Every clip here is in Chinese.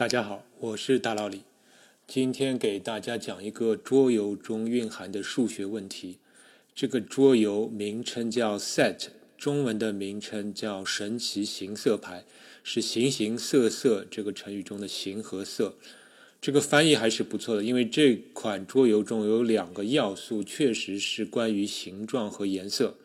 大家好，我是大老李。今天给大家讲一个桌游中蕴含的数学问题。这个桌游名称叫 Set，中文的名称叫神奇形色牌，是形形色色这个成语中的形和色。这个翻译还是不错的，因为这款桌游中有两个要素，确实是关于形状和颜色。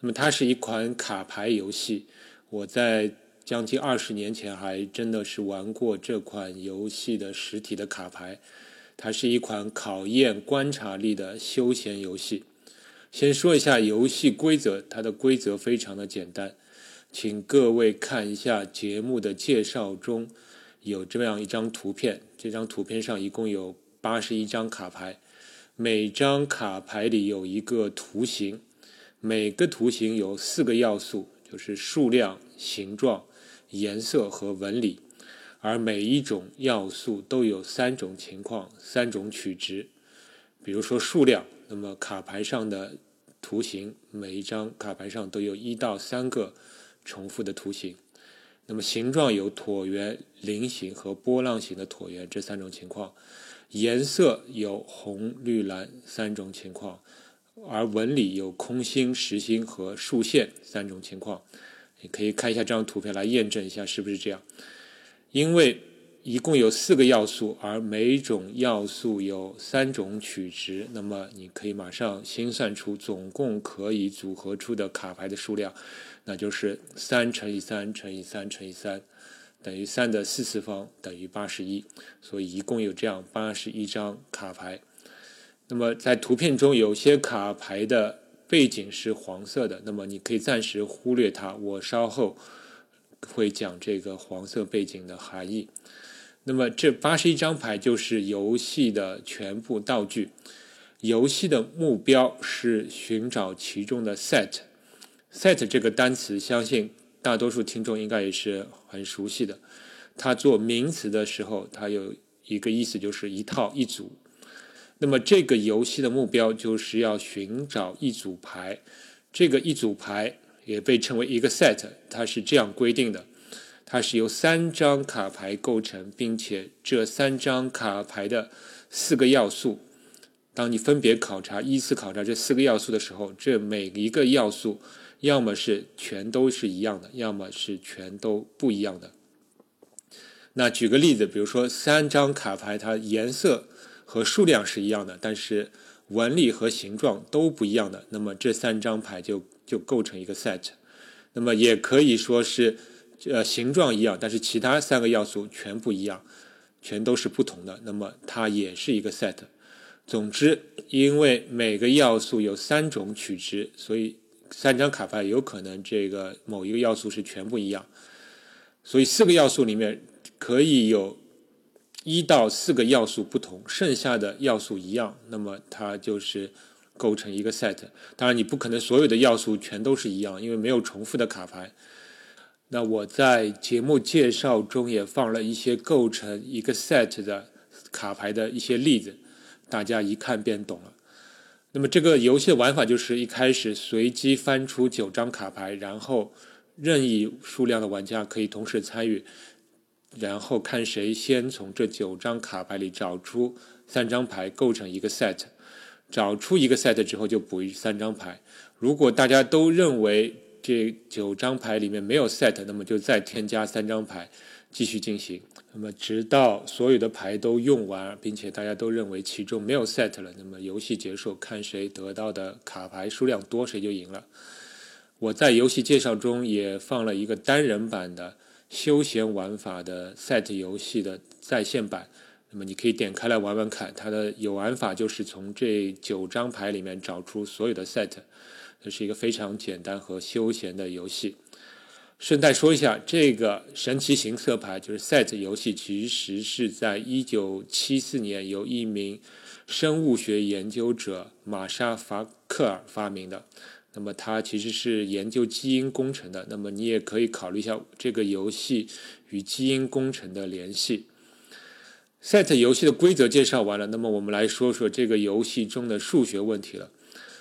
那么它是一款卡牌游戏，我在。将近二十年前，还真的是玩过这款游戏的实体的卡牌。它是一款考验观察力的休闲游戏。先说一下游戏规则，它的规则非常的简单，请各位看一下节目的介绍中有这样一张图片。这张图片上一共有八十一张卡牌，每张卡牌里有一个图形，每个图形有四个要素，就是数量、形状。颜色和纹理，而每一种要素都有三种情况、三种取值。比如说数量，那么卡牌上的图形，每一张卡牌上都有一到三个重复的图形。那么形状有椭圆、菱形和波浪形的椭圆这三种情况。颜色有红、绿、蓝三种情况，而纹理有空心、实心和竖线三种情况。你可以看一下这张图片来验证一下是不是这样。因为一共有四个要素，而每种要素有三种取值，那么你可以马上心算出总共可以组合出的卡牌的数量，那就是三乘以三乘以三乘以三，等于三的四次方等于八十一，所以一共有这样八十一张卡牌。那么在图片中有些卡牌的。背景是黄色的，那么你可以暂时忽略它。我稍后会讲这个黄色背景的含义。那么这八十一张牌就是游戏的全部道具。游戏的目标是寻找其中的 set。set 这个单词，相信大多数听众应该也是很熟悉的。它做名词的时候，它有一个意思就是一套一组。那么这个游戏的目标就是要寻找一组牌，这个一组牌也被称为一个 set，它是这样规定的：它是由三张卡牌构成，并且这三张卡牌的四个要素，当你分别考察、依次考察这四个要素的时候，这每一个要素要么是全都是一样的，要么是全都不一样的。那举个例子，比如说三张卡牌，它颜色。和数量是一样的，但是纹理和形状都不一样的，那么这三张牌就就构成一个 set。那么也可以说是，呃，形状一样，但是其他三个要素全不一样，全都是不同的，那么它也是一个 set。总之，因为每个要素有三种取值，所以三张卡牌有可能这个某一个要素是全不一样。所以四个要素里面可以有。一到四个要素不同，剩下的要素一样，那么它就是构成一个 set。当然，你不可能所有的要素全都是一样，因为没有重复的卡牌。那我在节目介绍中也放了一些构成一个 set 的卡牌的一些例子，大家一看便懂了。那么这个游戏的玩法就是一开始随机翻出九张卡牌，然后任意数量的玩家可以同时参与。然后看谁先从这九张卡牌里找出三张牌构成一个 set，找出一个 set 之后就补一三张牌。如果大家都认为这九张牌里面没有 set，那么就再添加三张牌继续进行。那么直到所有的牌都用完，并且大家都认为其中没有 set 了，那么游戏结束，看谁得到的卡牌数量多谁就赢了。我在游戏介绍中也放了一个单人版的。休闲玩法的 set 游戏的在线版，那么你可以点开来玩玩看。它的有玩法就是从这九张牌里面找出所有的 set，这是一个非常简单和休闲的游戏。顺带说一下，这个神奇形色牌就是 set 游戏，其实是在一九七四年由一名生物学研究者玛莎·法克尔发明的。那么它其实是研究基因工程的，那么你也可以考虑一下这个游戏与基因工程的联系。Set 游戏的规则介绍完了，那么我们来说说这个游戏中的数学问题了。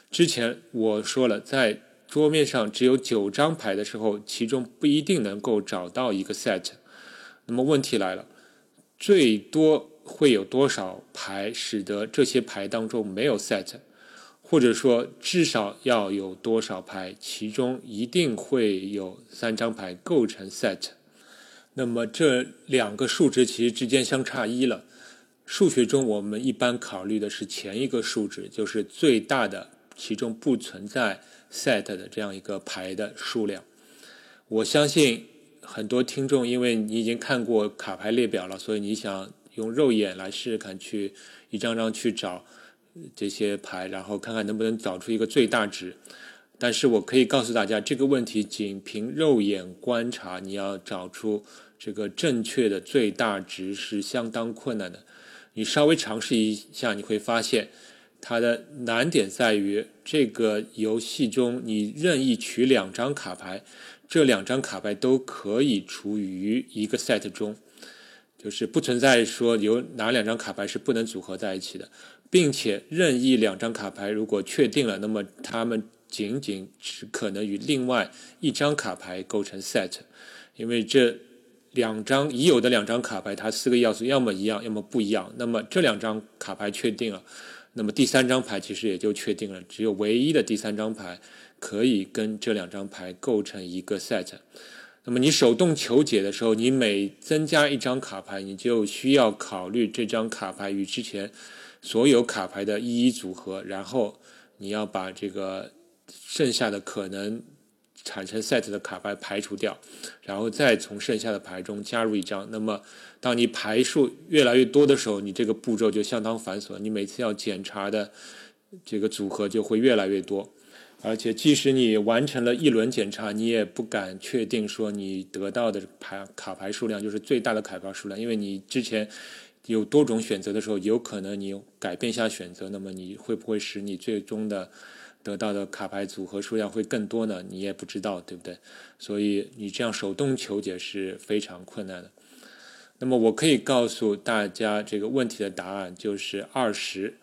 之前我说了，在桌面上只有九张牌的时候，其中不一定能够找到一个 set。那么问题来了，最多会有多少牌使得这些牌当中没有 set，或者说至少要有多少牌，其中一定会有三张牌构成 set。那么这两个数值其实之间相差一了。数学中我们一般考虑的是前一个数值，就是最大的其中不存在 set 的这样一个牌的数量。我相信很多听众，因为你已经看过卡牌列表了，所以你想用肉眼来试试看，去一张张去找这些牌，然后看看能不能找出一个最大值。但是我可以告诉大家，这个问题仅凭肉眼观察，你要找出这个正确的最大值是相当困难的。你稍微尝试一下，你会发现它的难点在于这个游戏中，你任意取两张卡牌，这两张卡牌都可以处于一个 set 中，就是不存在说有哪两张卡牌是不能组合在一起的，并且任意两张卡牌如果确定了，那么它们。仅仅只可能与另外一张卡牌构成 set，因为这两张已有的两张卡牌，它四个要素要么一样，要么不一样。那么这两张卡牌确定了，那么第三张牌其实也就确定了。只有唯一的第三张牌可以跟这两张牌构成一个 set。那么你手动求解的时候，你每增加一张卡牌，你就需要考虑这张卡牌与之前所有卡牌的一一组合，然后你要把这个。剩下的可能产生 set 的卡牌排除掉，然后再从剩下的牌中加入一张。那么，当你牌数越来越多的时候，你这个步骤就相当繁琐，你每次要检查的这个组合就会越来越多。而且，即使你完成了一轮检查，你也不敢确定说你得到的牌卡牌数量就是最大的卡牌数量，因为你之前有多种选择的时候，有可能你改变一下选择，那么你会不会使你最终的？得到的卡牌组合数量会更多呢？你也不知道，对不对？所以你这样手动求解是非常困难的。那么我可以告诉大家这个问题的答案就是二十。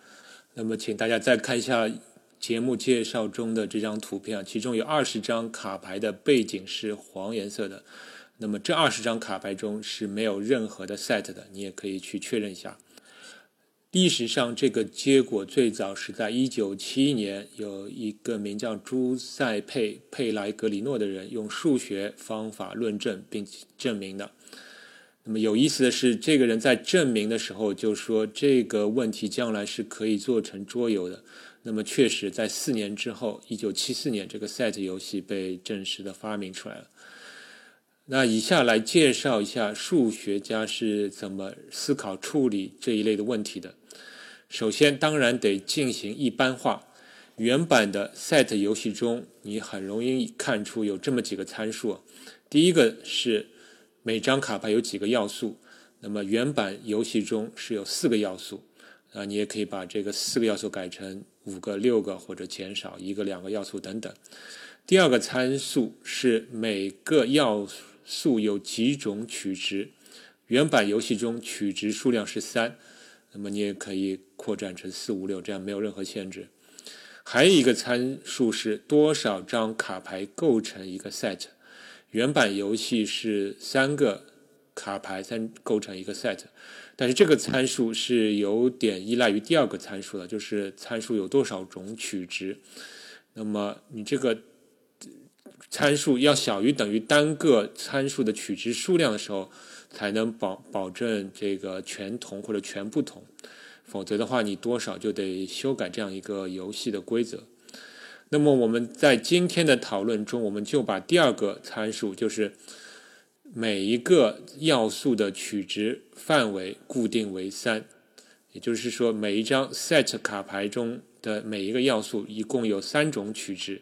那么请大家再看一下节目介绍中的这张图片，其中有二十张卡牌的背景是黄颜色的。那么这二十张卡牌中是没有任何的 set 的，你也可以去确认一下。历史上，这个结果最早是在一九七一年，有一个名叫朱塞佩·佩莱格里诺的人用数学方法论证并证明的。那么有意思的是，这个人在证明的时候就说这个问题将来是可以做成桌游的。那么确实，在四年之后，一九七四年，这个 Set 游戏被正式的发明出来了。那以下来介绍一下数学家是怎么思考处理这一类的问题的。首先，当然得进行一般化。原版的 Set 游戏中，你很容易看出有这么几个参数。第一个是每张卡牌有几个要素。那么原版游戏中是有四个要素。啊，你也可以把这个四个要素改成五个、六个，或者减少一个、两个要素等等。第二个参数是每个要素有几种取值。原版游戏中取值数量是三。那么你也可以扩展成四五六，这样没有任何限制。还有一个参数是多少张卡牌构成一个 set。原版游戏是三个卡牌三构成一个 set，但是这个参数是有点依赖于第二个参数的，就是参数有多少种取值。那么你这个参数要小于等于单个参数的取值数量的时候。才能保保证这个全同或者全不同，否则的话，你多少就得修改这样一个游戏的规则。那么我们在今天的讨论中，我们就把第二个参数，就是每一个要素的取值范围固定为三，也就是说，每一张 set 卡牌中的每一个要素一共有三种取值，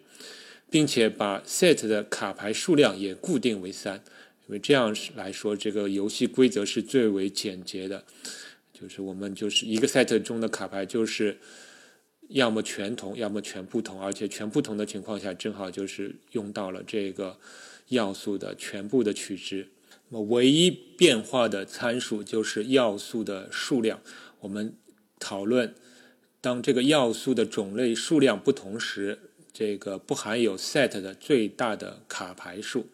并且把 set 的卡牌数量也固定为三。因为这样来说，这个游戏规则是最为简洁的，就是我们就是一个 set 中的卡牌，就是要么全同，要么全不同，而且全不同的情况下，正好就是用到了这个要素的全部的取值。那么唯一变化的参数就是要素的数量。我们讨论，当这个要素的种类数量不同时，这个不含有 set 的最大的卡牌数。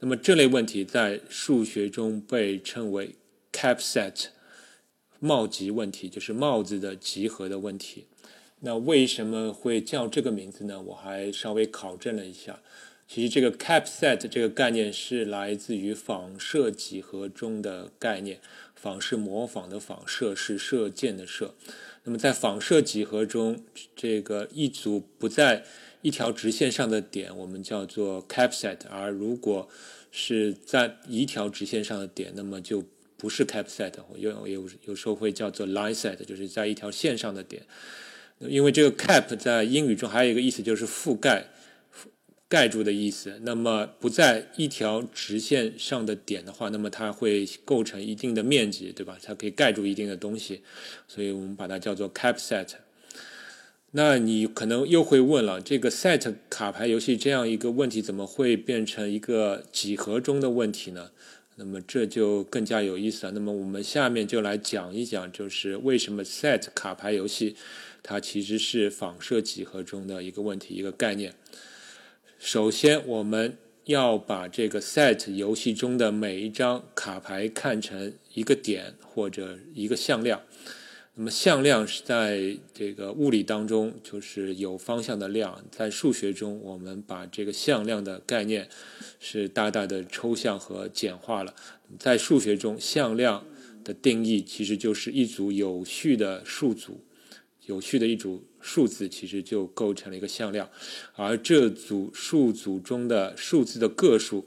那么这类问题在数学中被称为 cap set 帽集问题，就是帽子的集合的问题。那为什么会叫这个名字呢？我还稍微考证了一下，其实这个 cap set 这个概念是来自于仿射几何中的概念。仿是模仿的仿，射是射箭的射。那么在仿射几何中，这个一组不在一条直线上的点，我们叫做 cap set；而如果是在一条直线上的点，那么就不是 cap set，有有有时候会叫做 line set，就是在一条线上的点。因为这个 cap 在英语中还有一个意思，就是覆盖。盖住的意思。那么不在一条直线上的点的话，那么它会构成一定的面积，对吧？它可以盖住一定的东西，所以我们把它叫做 cap set。那你可能又会问了，这个 set 卡牌游戏这样一个问题，怎么会变成一个几何中的问题呢？那么这就更加有意思了。那么我们下面就来讲一讲，就是为什么 set 卡牌游戏它其实是仿射几何中的一个问题，一个概念。首先，我们要把这个 set 游戏中的每一张卡牌看成一个点或者一个向量。那么向量是在这个物理当中就是有方向的量，在数学中我们把这个向量的概念是大大的抽象和简化了。在数学中，向量的定义其实就是一组有序的数组。有序的一组数字其实就构成了一个向量，而这组数组中的数字的个数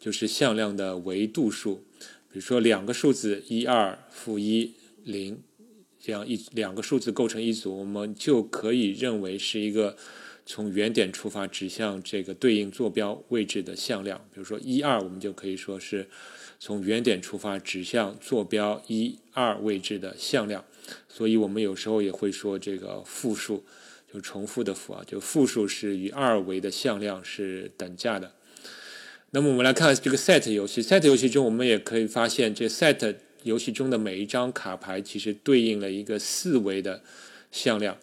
就是向量的维度数。比如说两个数字一二负一零这样一两个数字构成一组，我们就可以认为是一个从原点出发指向这个对应坐标位置的向量。比如说一二，我们就可以说是从原点出发指向坐标一二位置的向量。所以我们有时候也会说这个复数，就重复的复啊，就复数是与二维的向量是等价的。那么我们来看这个 set 游戏，set 游戏中我们也可以发现，这 set 游戏中的每一张卡牌其实对应了一个四维的向量，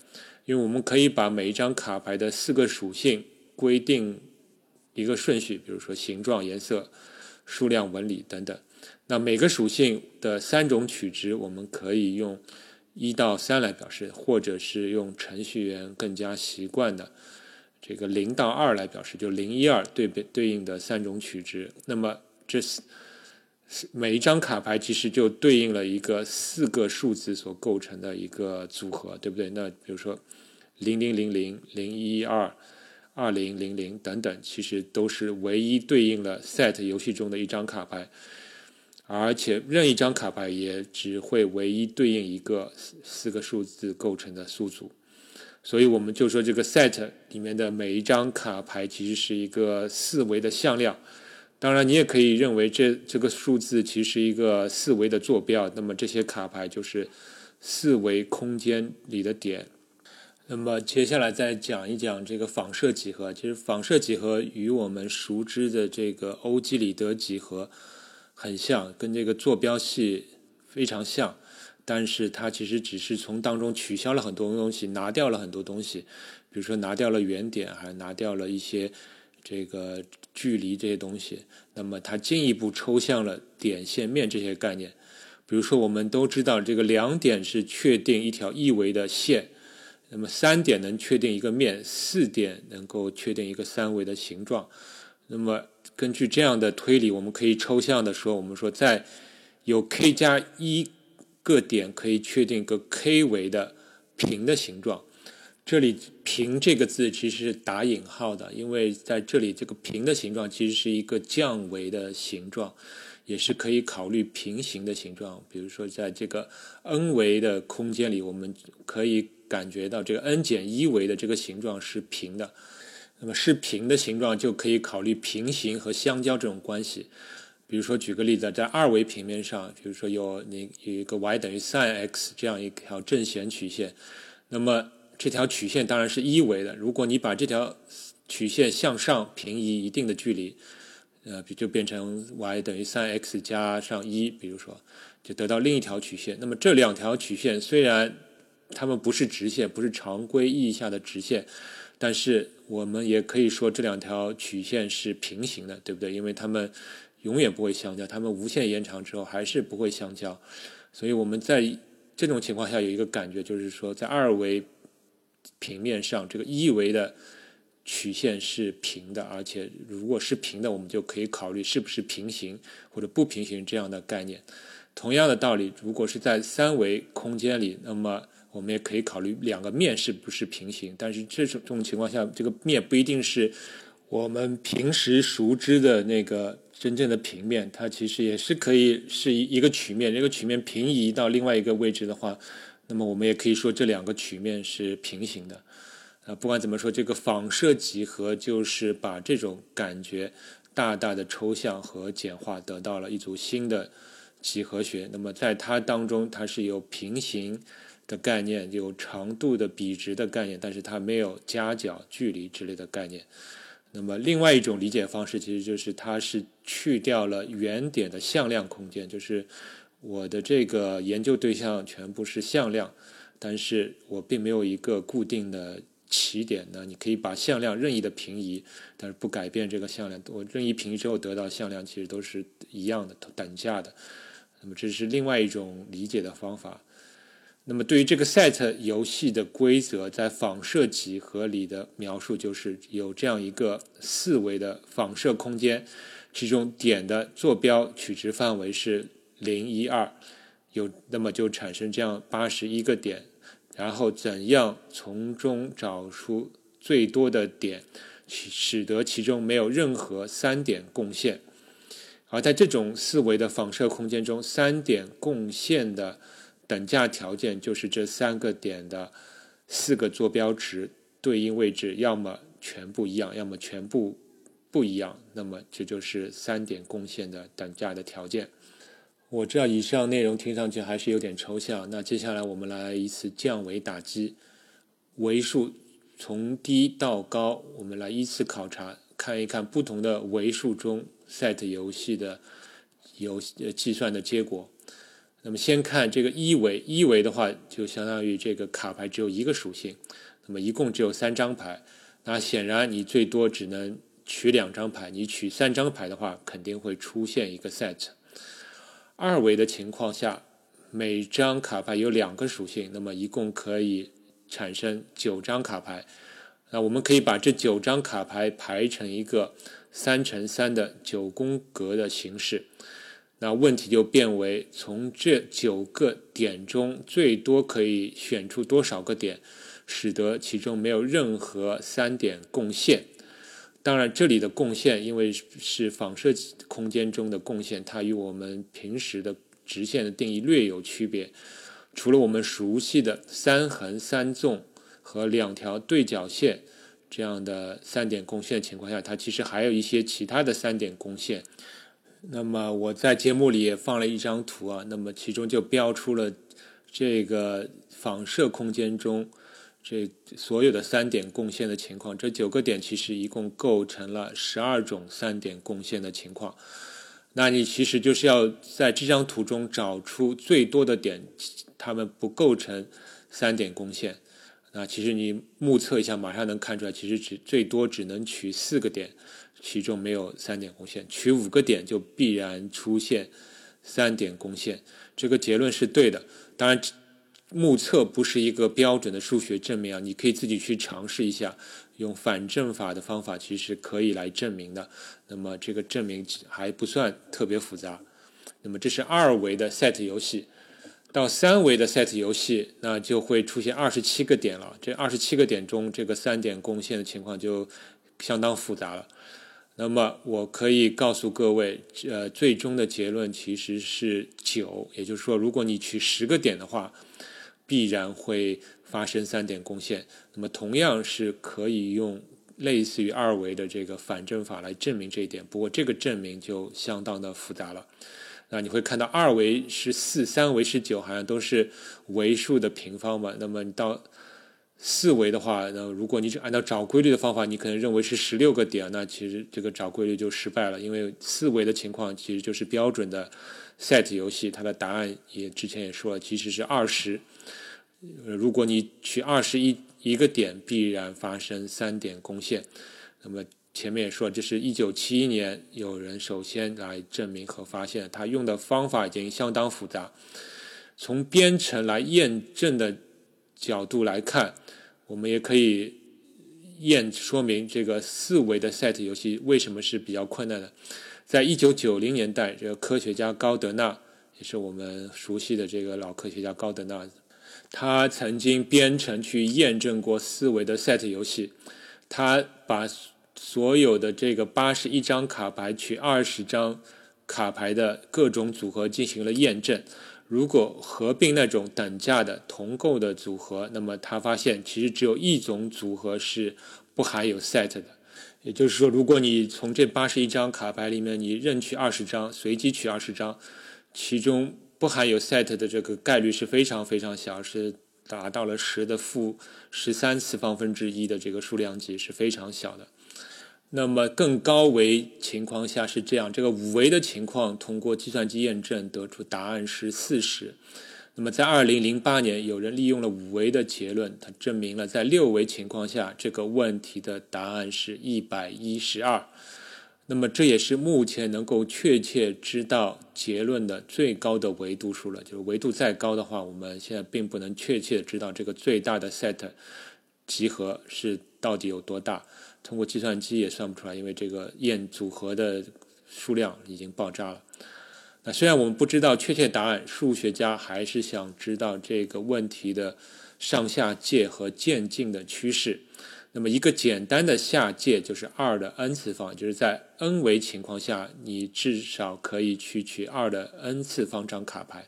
因为我们可以把每一张卡牌的四个属性规定一个顺序，比如说形状、颜色、数量、纹理等等。那每个属性的三种取值，我们可以用。一到三来表示，或者是用程序员更加习惯的这个零到二来表示，就零一二对对应的三种取值。那么这四每一张卡牌其实就对应了一个四个数字所构成的一个组合，对不对？那比如说零零零零零一二二零零零等等，其实都是唯一对应了 set 游戏中的一张卡牌。而且任意一张卡牌也只会唯一对应一个四四个数字构成的数组，所以我们就说这个 set 里面的每一张卡牌其实是一个四维的向量。当然，你也可以认为这这个数字其实一个四维的坐标。那么这些卡牌就是四维空间里的点。那么接下来再讲一讲这个仿射几何。其实仿射几何与我们熟知的这个欧几里得几何。很像，跟这个坐标系非常像，但是它其实只是从当中取消了很多东西，拿掉了很多东西，比如说拿掉了原点，还拿掉了一些这个距离这些东西。那么它进一步抽象了点、线、面这些概念。比如说，我们都知道这个两点是确定一条一维的线，那么三点能确定一个面，四点能够确定一个三维的形状。那么根据这样的推理，我们可以抽象的说，我们说在有 k 加一个点可以确定一个 k 维的平的形状。这里“平”这个字其实是打引号的，因为在这里这个平的形状其实是一个降维的形状，也是可以考虑平行的形状。比如说，在这个 n 维的空间里，我们可以感觉到这个 n 减一维的这个形状是平的。那么是平的形状就可以考虑平行和相交这种关系。比如说，举个例子，在二维平面上，比如说有你有一个 y 等于 sin x 这样一条正弦曲线，那么这条曲线当然是一维的。如果你把这条曲线向上平移一定的距离，呃，就变成 y 等于 sin x 加上一，比如说，就得到另一条曲线。那么这两条曲线虽然它们不是直线，不是常规意义下的直线。但是我们也可以说这两条曲线是平行的，对不对？因为它们永远不会相交，它们无限延长之后还是不会相交。所以我们在这种情况下有一个感觉，就是说在二维平面上，这个一维的曲线是平的，而且如果是平的，我们就可以考虑是不是平行或者不平行这样的概念。同样的道理，如果是在三维空间里，那么我们也可以考虑两个面是不是平行。但是这种这种情况下，这个面不一定是我们平时熟知的那个真正的平面，它其实也是可以是一一个曲面。这个曲面平移到另外一个位置的话，那么我们也可以说这两个曲面是平行的。啊，不管怎么说，这个仿射几何就是把这种感觉大大的抽象和简化，得到了一组新的。几何学，那么在它当中，它是有平行的概念，有长度的比值的概念，但是它没有夹角、距离之类的概念。那么另外一种理解方式，其实就是它是去掉了原点的向量空间，就是我的这个研究对象全部是向量，但是我并没有一个固定的起点呢。你可以把向量任意的平移，但是不改变这个向量。我任意平移之后得到向量，其实都是一样的，等价的。那么这是另外一种理解的方法。那么对于这个 set 游戏的规则，在仿射几何里的描述就是有这样一个四维的仿射空间，其中点的坐标取值范围是零一二，有那么就产生这样八十一个点，然后怎样从中找出最多的点，使得其中没有任何三点共线。而在这种四维的仿射空间中，三点共线的等价条件就是这三个点的四个坐标值对应位置要么全部一样，要么全部不一样。那么这就是三点共线的等价的条件。我知道以上内容听上去还是有点抽象，那接下来我们来一次降维打击，维数从低到高，我们来依次考察，看一看不同的维数中。set 游戏的游呃计算的结果，那么先看这个一维，一维的话就相当于这个卡牌只有一个属性，那么一共只有三张牌，那显然你最多只能取两张牌，你取三张牌的话肯定会出现一个 set。二维的情况下，每张卡牌有两个属性，那么一共可以产生九张卡牌，那我们可以把这九张卡牌排成一个。三乘三的九宫格的形式，那问题就变为从这九个点中最多可以选出多少个点，使得其中没有任何三点共线。当然，这里的共线因为是仿射空间中的共线，它与我们平时的直线的定义略有区别。除了我们熟悉的三横三纵和两条对角线。这样的三点共线情况下，它其实还有一些其他的三点共线。那么我在节目里也放了一张图啊，那么其中就标出了这个仿射空间中这所有的三点共线的情况。这九个点其实一共构成了十二种三点共线的情况。那你其实就是要在这张图中找出最多的点，它们不构成三点共线。那其实你目测一下，马上能看出来，其实只最多只能取四个点，其中没有三点共线。取五个点就必然出现三点共线，这个结论是对的。当然，目测不是一个标准的数学证明啊，你可以自己去尝试一下，用反证法的方法其实可以来证明的。那么这个证明还不算特别复杂。那么这是二维的 set 游戏。到三维的 set 游戏，那就会出现二十七个点了。这二十七个点中，这个三点共线的情况就相当复杂了。那么我可以告诉各位，呃，最终的结论其实是九。也就是说，如果你取十个点的话，必然会发生三点共线。那么同样是可以用类似于二维的这个反证法来证明这一点。不过这个证明就相当的复杂了。那你会看到二维是四，三维是九，好像都是维数的平方嘛。那么你到四维的话，那如果你只按照找规律的方法，你可能认为是十六个点，那其实这个找规律就失败了，因为四维的情况其实就是标准的 set 游戏，它的答案也之前也说了，其实是二十。如果你取二十一一个点，必然发生三点共线。那么前面也说，这是一九七一年有人首先来证明和发现，他用的方法已经相当复杂。从编程来验证的角度来看，我们也可以验说明这个四维的 set 游戏为什么是比较困难的。在一九九零年代，这个科学家高德纳，也是我们熟悉的这个老科学家高德纳，他曾经编程去验证过四维的 set 游戏。他把所有的这个八十一张卡牌取二十张卡牌的各种组合进行了验证。如果合并那种等价的同构的组合，那么他发现其实只有一种组合是不含有 set 的。也就是说，如果你从这八十一张卡牌里面，你任取二十张，随机取二十张，其中不含有 set 的这个概率是非常非常小，是达到了十的负十三次方分之一的这个数量级是非常小的。那么更高维情况下是这样，这个五维的情况通过计算机验证得出答案是四十。那么在二零零八年，有人利用了五维的结论，他证明了在六维情况下这个问题的答案是一百一十二。那么这也是目前能够确切知道结论的最高的维度数了。就是维度再高的话，我们现在并不能确切知道这个最大的 set 集合是到底有多大。通过计算机也算不出来，因为这个验组合的数量已经爆炸了。那虽然我们不知道确切答案，数学家还是想知道这个问题的上下界和渐进的趋势。那么一个简单的下界就是二的 n 次方，就是在 n 维情况下，你至少可以去取二的 n 次方张卡牌，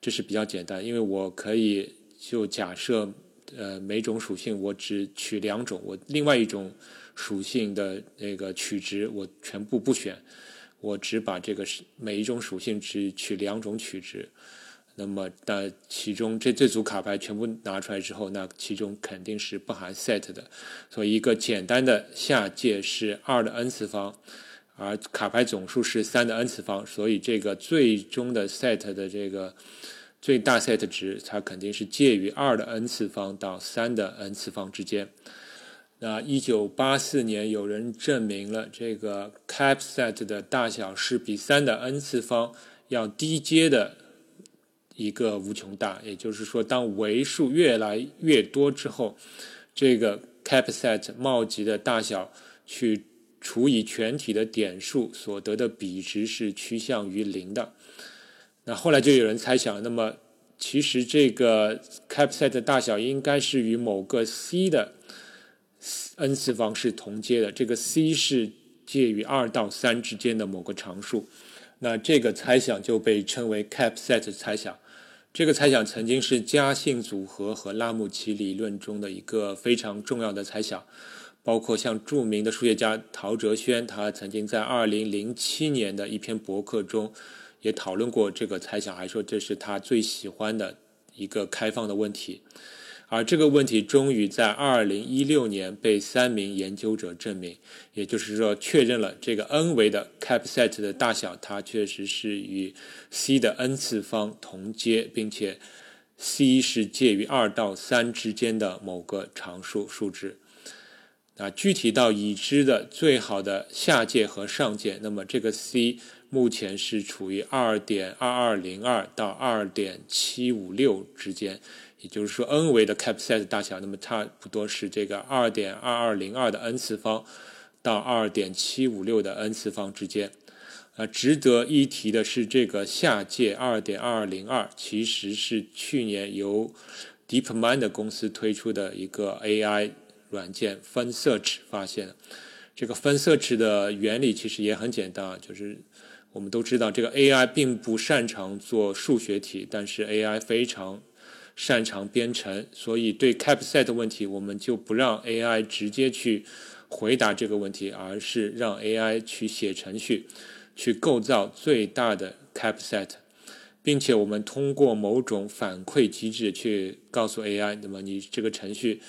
这是比较简单，因为我可以就假设，呃，每种属性我只取两种，我另外一种属性的那个取值我全部不选。我只把这个每一种属性只取两种取值，那么那其中这这组卡牌全部拿出来之后，那其中肯定是不含 set 的。所以一个简单的下界是二的 n 次方，而卡牌总数是三的 n 次方，所以这个最终的 set 的这个最大 set 值，它肯定是介于二的 n 次方到三的 n 次方之间。那一九八四年，有人证明了这个 cap set 的大小是比三的 n 次方要低阶的一个无穷大。也就是说，当维数越来越多之后，这个 cap set 帽级的大小去除以全体的点数所得的比值是趋向于零的。那后来就有人猜想，那么其实这个 cap set 的大小应该是与某个 c 的 n 次方是同阶的，这个 c 是介于二到三之间的某个常数，那这个猜想就被称为 cap set 猜想。这个猜想曾经是家性组合和拉姆齐理论中的一个非常重要的猜想，包括像著名的数学家陶哲轩，他曾经在二零零七年的一篇博客中也讨论过这个猜想，还说这是他最喜欢的一个开放的问题。而这个问题终于在二零一六年被三名研究者证明，也就是说确认了这个 n 维的 cap set 的大小，它确实是与 c 的 n 次方同阶，并且 c 是介于二到三之间的某个常数数值。那具体到已知的最好的下界和上界，那么这个 c 目前是处于二点二二零二到二点七五六之间。也就是说，n 维的 cap set 大小，那么差不多是这个二点二二零二的 n 次方到二点七五六的 n 次方之间。呃，值得一提的是，这个下界二点二二零二其实是去年由 DeepMind 公司推出的一个 AI 软件 FunSearch 发现的。这个 FunSearch 的原理其实也很简单啊，就是我们都知道，这个 AI 并不擅长做数学题，但是 AI 非常。擅长编程，所以对 cap set 问题，我们就不让 AI 直接去回答这个问题，而是让 AI 去写程序，去构造最大的 cap set，并且我们通过某种反馈机制去告诉 AI，那么你这个程序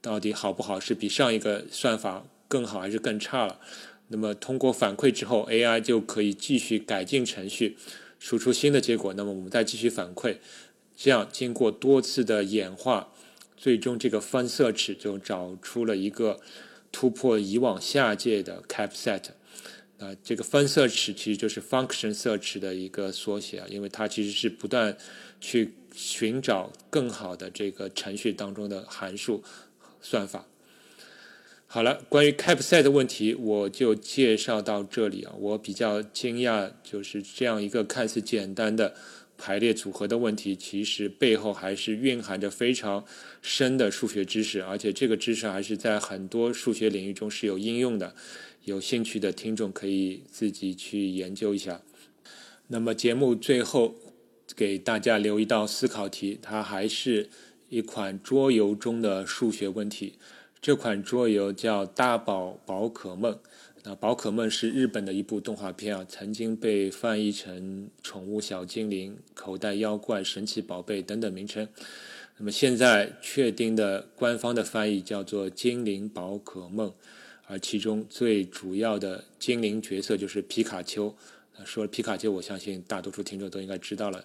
到底好不好，是比上一个算法更好还是更差了？那么通过反馈之后，AI 就可以继续改进程序，输出新的结果。那么我们再继续反馈。这样，经过多次的演化，最终这个 Fun Search 就找出了一个突破以往下界的 CapSet。啊，这个分 search 其实就是 function search 的一个缩写啊，因为它其实是不断去寻找更好的这个程序当中的函数算法。好了，关于 CapSet 的问题，我就介绍到这里啊。我比较惊讶，就是这样一个看似简单的排列组合的问题，其实背后还是蕴含着非常深的数学知识，而且这个知识还是在很多数学领域中是有应用的。有兴趣的听众可以自己去研究一下。那么节目最后给大家留一道思考题，它还是一款桌游中的数学问题。这款桌游叫《大宝宝可梦》。那《宝可梦》是日本的一部动画片啊，曾经被翻译成《宠物小精灵》《口袋妖怪》《神奇宝贝》等等名称。那么现在确定的官方的翻译叫做《精灵宝可梦》。而其中最主要的精灵角色就是皮卡丘。说皮卡丘，我相信大多数听众都应该知道了。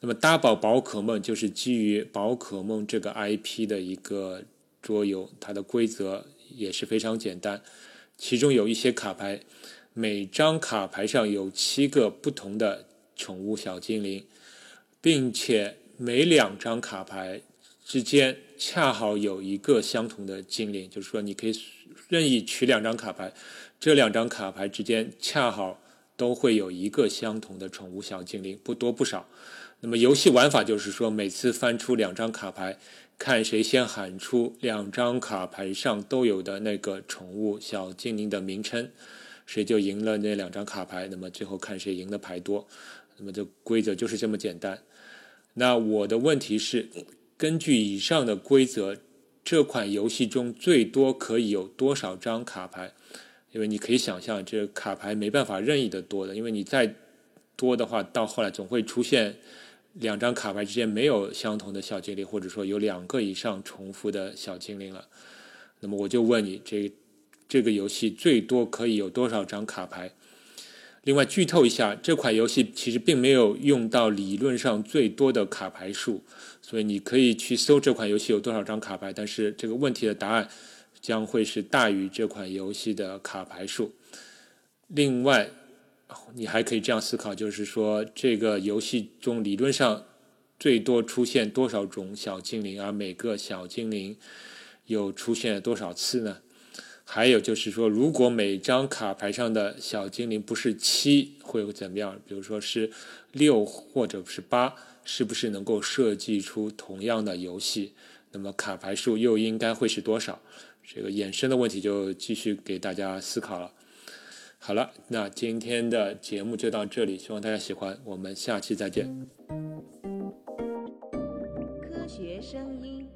那么，大宝宝可梦就是基于宝可梦这个 IP 的一个桌游，它的规则也是非常简单。其中有一些卡牌，每张卡牌上有七个不同的宠物小精灵，并且每两张卡牌之间恰好有一个相同的精灵，就是说你可以。任意取两张卡牌，这两张卡牌之间恰好都会有一个相同的宠物小精灵，不多不少。那么游戏玩法就是说，每次翻出两张卡牌，看谁先喊出两张卡牌上都有的那个宠物小精灵的名称，谁就赢了那两张卡牌。那么最后看谁赢的牌多。那么这规则就是这么简单。那我的问题是，根据以上的规则。这款游戏中最多可以有多少张卡牌？因为你可以想象，这卡牌没办法任意的多的，因为你再多的话，到后来总会出现两张卡牌之间没有相同的小精灵，或者说有两个以上重复的小精灵了。那么我就问你，这这个游戏最多可以有多少张卡牌？另外，剧透一下，这款游戏其实并没有用到理论上最多的卡牌数。所以你可以去搜这款游戏有多少张卡牌，但是这个问题的答案将会是大于这款游戏的卡牌数。另外，你还可以这样思考，就是说这个游戏中理论上最多出现多少种小精灵，而每个小精灵又出现了多少次呢？还有就是说，如果每张卡牌上的小精灵不是七，会怎么样？比如说是六或者是八。是不是能够设计出同样的游戏？那么卡牌数又应该会是多少？这个衍生的问题就继续给大家思考了。好了，那今天的节目就到这里，希望大家喜欢，我们下期再见。科学声音。